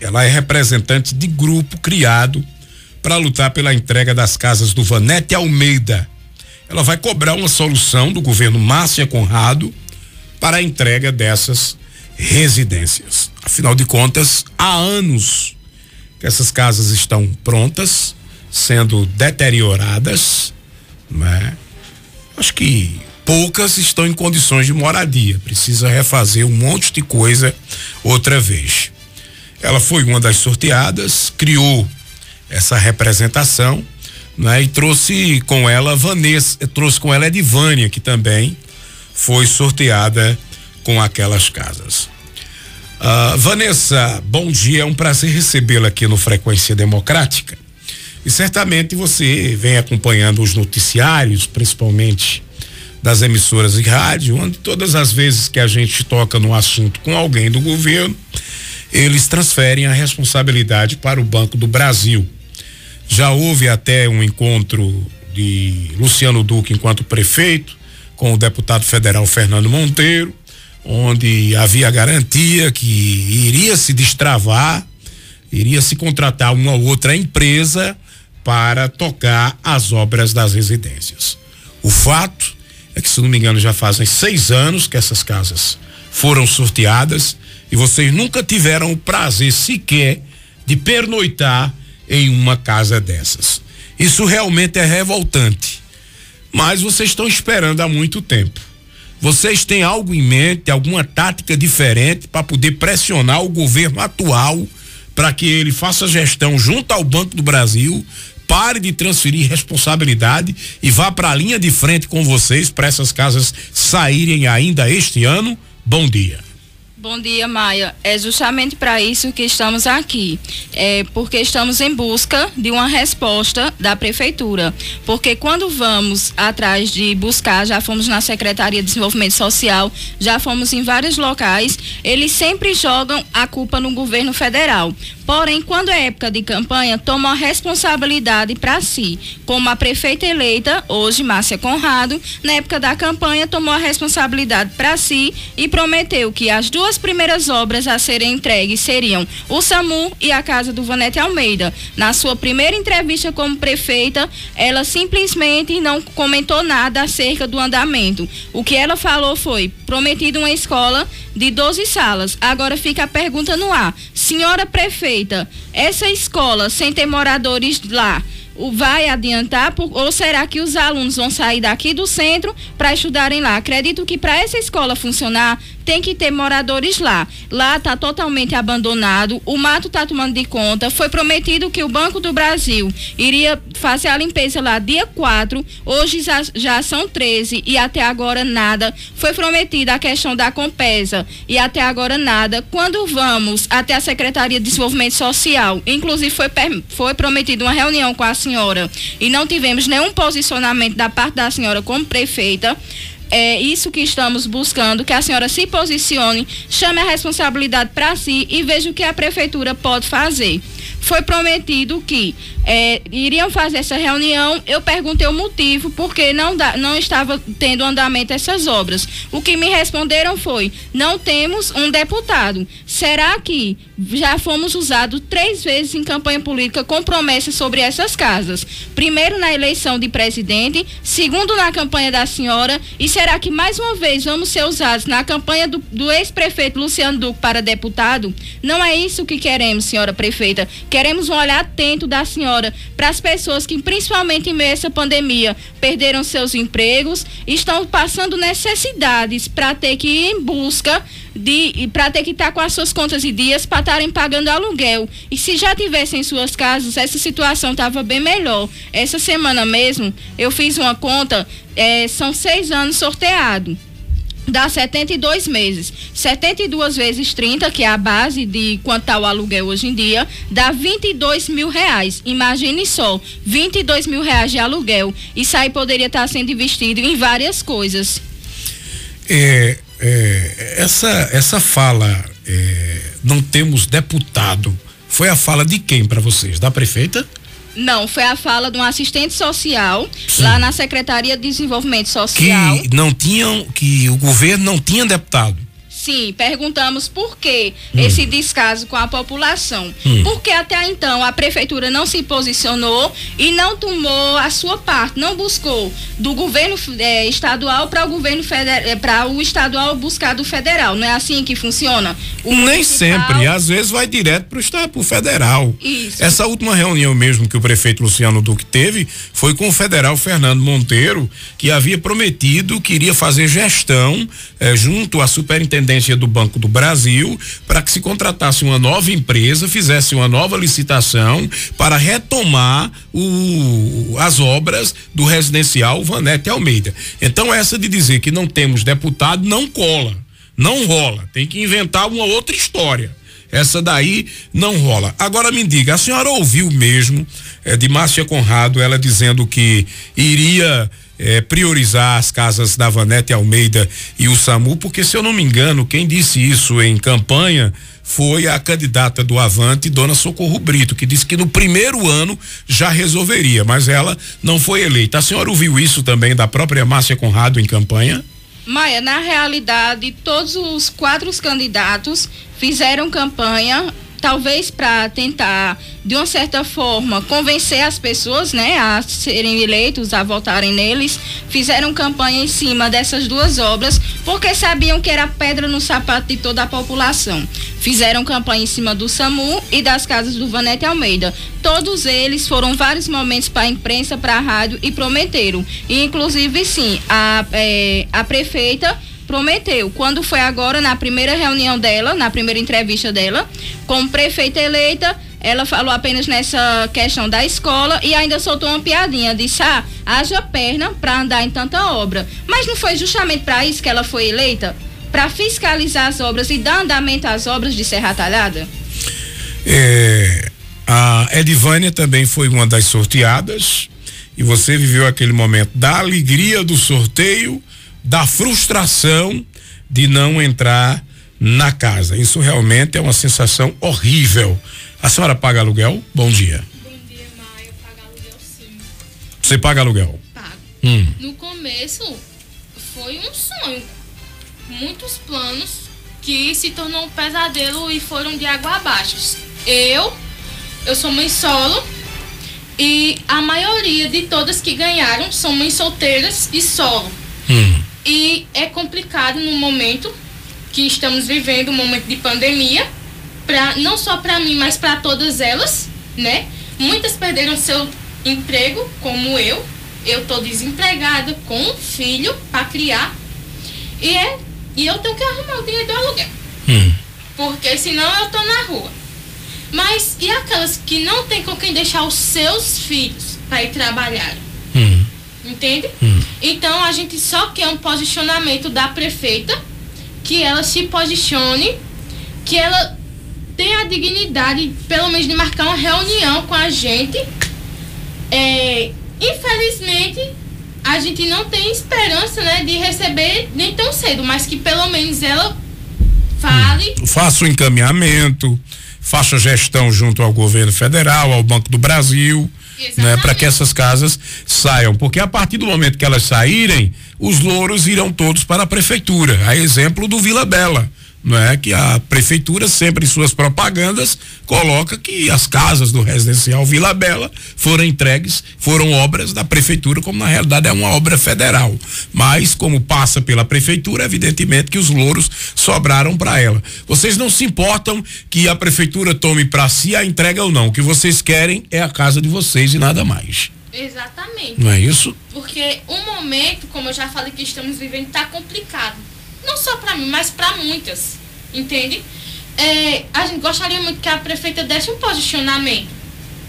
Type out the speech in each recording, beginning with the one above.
Ela é representante de grupo criado para lutar pela entrega das casas do Vanete Almeida. Ela vai cobrar uma solução do governo Márcia Conrado para a entrega dessas residências. Afinal de contas, há anos que essas casas estão prontas, sendo deterioradas, né? Acho que poucas estão em condições de moradia, precisa refazer um monte de coisa outra vez. Ela foi uma das sorteadas, criou essa representação, né? E trouxe com ela Vanessa, trouxe com ela Edivânia, que também foi sorteada com aquelas casas. Uh, Vanessa, bom dia, é um prazer recebê-la aqui no Frequência Democrática. E certamente você vem acompanhando os noticiários, principalmente das emissoras de rádio, onde todas as vezes que a gente toca no assunto com alguém do governo, eles transferem a responsabilidade para o Banco do Brasil. Já houve até um encontro de Luciano Duque enquanto prefeito com o deputado federal Fernando Monteiro, onde havia garantia que iria se destravar, iria se contratar uma outra empresa para tocar as obras das residências. O fato é que, se não me engano, já fazem seis anos que essas casas foram sorteadas e vocês nunca tiveram o prazer sequer de pernoitar em uma casa dessas. Isso realmente é revoltante. Mas vocês estão esperando há muito tempo. Vocês têm algo em mente, alguma tática diferente para poder pressionar o governo atual para que ele faça gestão junto ao Banco do Brasil, pare de transferir responsabilidade e vá para a linha de frente com vocês para essas casas saírem ainda este ano? Bom dia. Bom dia, Maia. É justamente para isso que estamos aqui. É porque estamos em busca de uma resposta da prefeitura. Porque quando vamos atrás de buscar, já fomos na Secretaria de Desenvolvimento Social, já fomos em vários locais, eles sempre jogam a culpa no governo federal. Porém, quando é época de campanha, tomam a responsabilidade para si. Como a prefeita eleita, hoje Márcia Conrado, na época da campanha, tomou a responsabilidade para si e prometeu que as duas primeiras obras a serem entregues seriam o SAMU e a Casa do Vanete Almeida. Na sua primeira entrevista como prefeita, ela simplesmente não comentou nada acerca do andamento. O que ela falou foi prometido uma escola de 12 salas. Agora fica a pergunta no ar. Senhora prefeita, essa escola sem ter moradores lá, vai adiantar por, ou será que os alunos vão sair daqui do centro para estudarem lá? Acredito que para essa escola funcionar tem que ter moradores lá. Lá está totalmente abandonado, o mato está tomando de conta. Foi prometido que o Banco do Brasil iria fazer a limpeza lá dia 4, hoje já, já são 13 e até agora nada. Foi prometida a questão da Compesa e até agora nada. Quando vamos até a Secretaria de Desenvolvimento Social, inclusive foi, foi prometida uma reunião com a senhora e não tivemos nenhum posicionamento da parte da senhora como prefeita é isso que estamos buscando, que a senhora se posicione, chame a responsabilidade para si e veja o que a prefeitura pode fazer. Foi prometido que é, iriam fazer essa reunião. Eu perguntei o motivo porque não, dá, não estava tendo andamento essas obras. O que me responderam foi: não temos um deputado. Será que já fomos usados três vezes em campanha política com promessas sobre essas casas? Primeiro na eleição de presidente, segundo na campanha da senhora, e será que mais uma vez vamos ser usados na campanha do, do ex-prefeito Luciano Duque para deputado? Não é isso que queremos, senhora prefeita. Queremos um olhar atento da senhora para as pessoas que, principalmente em meio a essa pandemia, perderam seus empregos, estão passando necessidades para ter que ir em busca de para ter que estar tá com as suas contas e dias para estarem pagando aluguel. E se já tivessem suas casas, essa situação estava bem melhor. Essa semana mesmo eu fiz uma conta, é, são seis anos sorteado dá 72 meses. 72 vezes 30, que é a base de quanto está o aluguel hoje em dia, dá 22 mil reais. Imagine só, 22 mil reais de aluguel. Isso aí poderia estar tá sendo investido em várias coisas. É, é, essa, essa fala, é, não temos deputado, foi a fala de quem para vocês? Da prefeita? Não, foi a fala de um assistente social Sim. lá na Secretaria de Desenvolvimento Social. Que não tinham, que o governo não tinha deputado. Sim, perguntamos por que hum. esse descaso com a população. Hum. Porque até então a prefeitura não se posicionou e não tomou a sua parte, não buscou do governo é, estadual para o governo federal, é, para o estadual buscar do federal. Não é assim que funciona? O Nem municipal... sempre, às vezes vai direto para o federal. Isso. Essa última reunião mesmo que o prefeito Luciano Duque teve foi com o federal Fernando Monteiro, que havia prometido que iria fazer gestão eh, junto à superintendência Superintendência do Banco do Brasil para que se contratasse uma nova empresa, fizesse uma nova licitação para retomar o, as obras do residencial Vanete Almeida. Então, essa de dizer que não temos deputado não cola, não rola. Tem que inventar uma outra história. Essa daí não rola. Agora me diga, a senhora ouviu mesmo é, de Márcia Conrado ela dizendo que iria é, priorizar as casas da Vanete Almeida e o SAMU, porque se eu não me engano, quem disse isso em campanha foi a candidata do Avante, Dona Socorro Brito, que disse que no primeiro ano já resolveria, mas ela não foi eleita. A senhora ouviu isso também da própria Márcia Conrado em campanha? Maia, na realidade, todos os quatro candidatos fizeram campanha talvez para tentar, de uma certa forma, convencer as pessoas, né, a serem eleitos, a votarem neles, fizeram campanha em cima dessas duas obras, porque sabiam que era pedra no sapato de toda a população. Fizeram campanha em cima do SAMU e das casas do Vanete Almeida. Todos eles foram vários momentos para a imprensa, para a rádio e prometeram. E, inclusive, sim, a, é, a prefeita prometeu. Quando foi agora, na primeira reunião dela, na primeira entrevista dela, como prefeita eleita, ela falou apenas nessa questão da escola e ainda soltou uma piadinha. Disse: ah, haja perna para andar em tanta obra. Mas não foi justamente para isso que ela foi eleita? Para fiscalizar as obras e dar andamento às obras de Serra Talhada? É, a Edivânia também foi uma das sorteadas e você viveu aquele momento da alegria do sorteio da frustração de não entrar na casa. Isso realmente é uma sensação horrível. A senhora paga aluguel? Bom dia. Bom dia, Maia. Eu pago aluguel sim. Você paga aluguel? Pago. Hum. No começo foi um sonho. Muitos planos que se tornou um pesadelo e foram de água abaixo. Eu, eu sou mãe solo e a maioria de todas que ganharam são mães solteiras e solo. Hum. E é complicado no momento que estamos vivendo, um momento de pandemia, pra, não só para mim, mas para todas elas, né? Muitas perderam seu emprego, como eu. Eu tô desempregada com um filho para criar. E, é, e eu tenho que arrumar o dinheiro do aluguel. Hum. Porque senão eu tô na rua. Mas e aquelas que não tem com quem deixar os seus filhos para ir trabalhar? Entende? Hum. Então a gente só quer um posicionamento da prefeita, que ela se posicione, que ela tenha a dignidade, pelo menos, de marcar uma reunião com a gente. É, infelizmente, a gente não tem esperança né, de receber nem tão cedo, mas que pelo menos ela fale. Hum. Faça o encaminhamento, faça gestão junto ao governo federal, ao Banco do Brasil né, para que essas casas saiam, porque a partir do momento que elas saírem, os louros irão todos para a prefeitura. A exemplo do Vila Bela não é que a prefeitura sempre em suas propagandas coloca que as casas do residencial Vila Bela foram entregues, foram obras da prefeitura, como na realidade é uma obra federal. Mas como passa pela prefeitura, evidentemente que os louros sobraram para ela. Vocês não se importam que a prefeitura tome para si a entrega ou não. O que vocês querem é a casa de vocês e nada mais. Exatamente. Não é isso? Porque o momento, como eu já falei que estamos vivendo, está complicado não só para mim, mas para muitas, entende? É, a gente gostaria muito que a prefeita desse um posicionamento,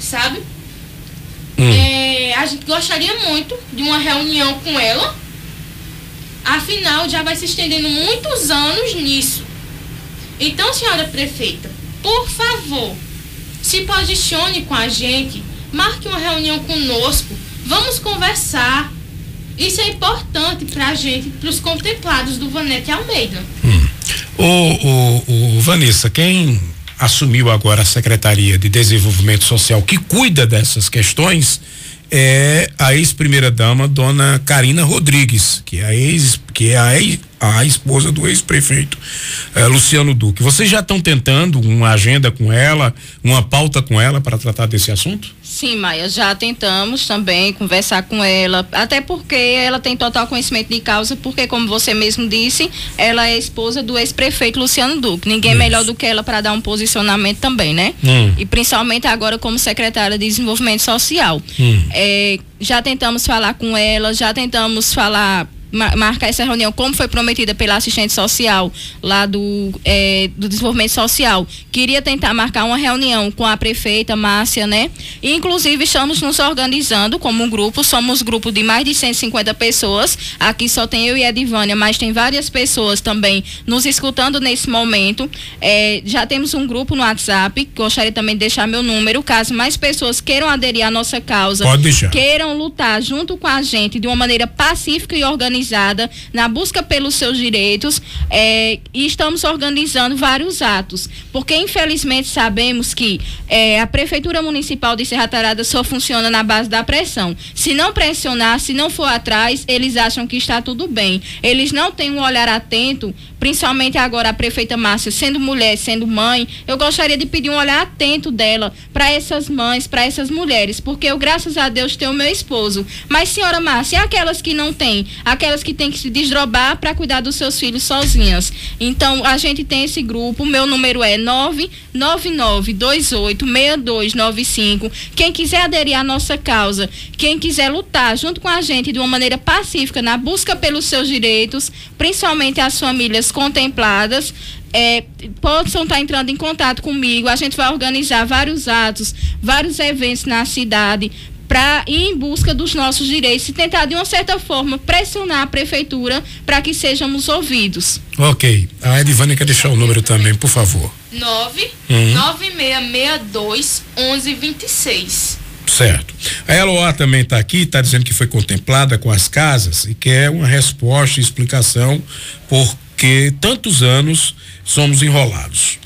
sabe? Hum. É, a gente gostaria muito de uma reunião com ela. Afinal, já vai se estendendo muitos anos nisso. Então, senhora prefeita, por favor, se posicione com a gente, marque uma reunião conosco, vamos conversar isso é importante para a gente, para os contemplados do Vanete Almeida. Hum. O, o, o, Vanessa, quem assumiu agora a Secretaria de Desenvolvimento Social que cuida dessas questões é a ex-primeira dama, dona Karina Rodrigues, que é a ex, que é a a esposa do ex-prefeito eh, Luciano Duque. Vocês já estão tentando uma agenda com ela, uma pauta com ela para tratar desse assunto? Sim, Maia, já tentamos também conversar com ela, até porque ela tem total conhecimento de causa, porque como você mesmo disse, ela é esposa do ex-prefeito Luciano Duque. Ninguém é Isso. melhor do que ela para dar um posicionamento também, né? Hum. E principalmente agora como secretária de Desenvolvimento Social. Hum. É, já tentamos falar com ela, já tentamos falar marcar essa reunião, como foi prometida pela assistente social lá do, é, do desenvolvimento social. Queria tentar marcar uma reunião com a prefeita Márcia, né? E, inclusive, estamos nos organizando como um grupo, somos um grupo de mais de 150 pessoas. Aqui só tem eu e a Edivânia, mas tem várias pessoas também nos escutando nesse momento. É, já temos um grupo no WhatsApp, gostaria também de deixar meu número, caso mais pessoas queiram aderir à nossa causa, queiram lutar junto com a gente de uma maneira pacífica e organizada na busca pelos seus direitos é, e estamos organizando vários atos, porque infelizmente sabemos que é, a Prefeitura Municipal de Serra Tarada só funciona na base da pressão. Se não pressionar, se não for atrás, eles acham que está tudo bem. Eles não têm um olhar atento, principalmente agora a prefeita Márcia, sendo mulher, sendo mãe, eu gostaria de pedir um olhar atento dela para essas mães, para essas mulheres, porque eu, graças a Deus, tenho meu esposo. Mas, senhora Márcia, e aquelas que não têm? Aquelas que têm que se desdobrar para cuidar dos seus filhos sozinhas. Então, a gente tem esse grupo, meu número é 999286295. Quem quiser aderir à nossa causa, quem quiser lutar junto com a gente de uma maneira pacífica na busca pelos seus direitos, principalmente as famílias contempladas, é, possam estar entrando em contato comigo. A gente vai organizar vários atos, vários eventos na cidade para ir em busca dos nossos direitos e tentar, de uma certa forma, pressionar a prefeitura para que sejamos ouvidos. Ok. A Edivânia quer deixar o número também, por favor. 9 uhum. 9662 1126. Certo. A Eloá também está aqui, está dizendo que foi contemplada com as casas e quer uma resposta e explicação porque tantos anos somos enrolados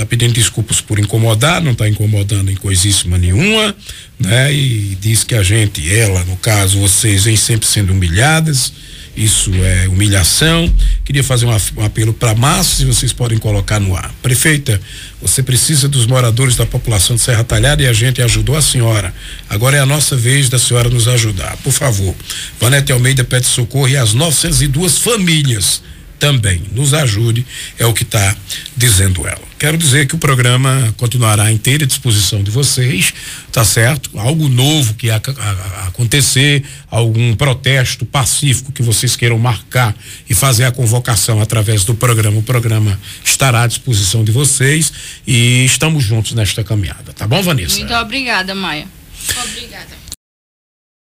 está pedindo desculpas por incomodar, não está incomodando em coisíssima nenhuma, né? E diz que a gente, ela, no caso, vocês, vêm sempre sendo humilhadas. Isso é humilhação. Queria fazer um, um apelo para Márcia, se vocês podem colocar no ar. Prefeita, você precisa dos moradores da população de Serra Talhada e a gente ajudou a senhora. Agora é a nossa vez da senhora nos ajudar. Por favor. Vanete Almeida pede socorro e as 902 famílias também nos ajude, é o que está dizendo ela. Quero dizer que o programa continuará à inteira disposição de vocês, tá certo? Algo novo que a, a, a acontecer, algum protesto pacífico que vocês queiram marcar e fazer a convocação através do programa, o programa estará à disposição de vocês e estamos juntos nesta caminhada, tá bom, Vanessa? Muito obrigada, Maia. Obrigada.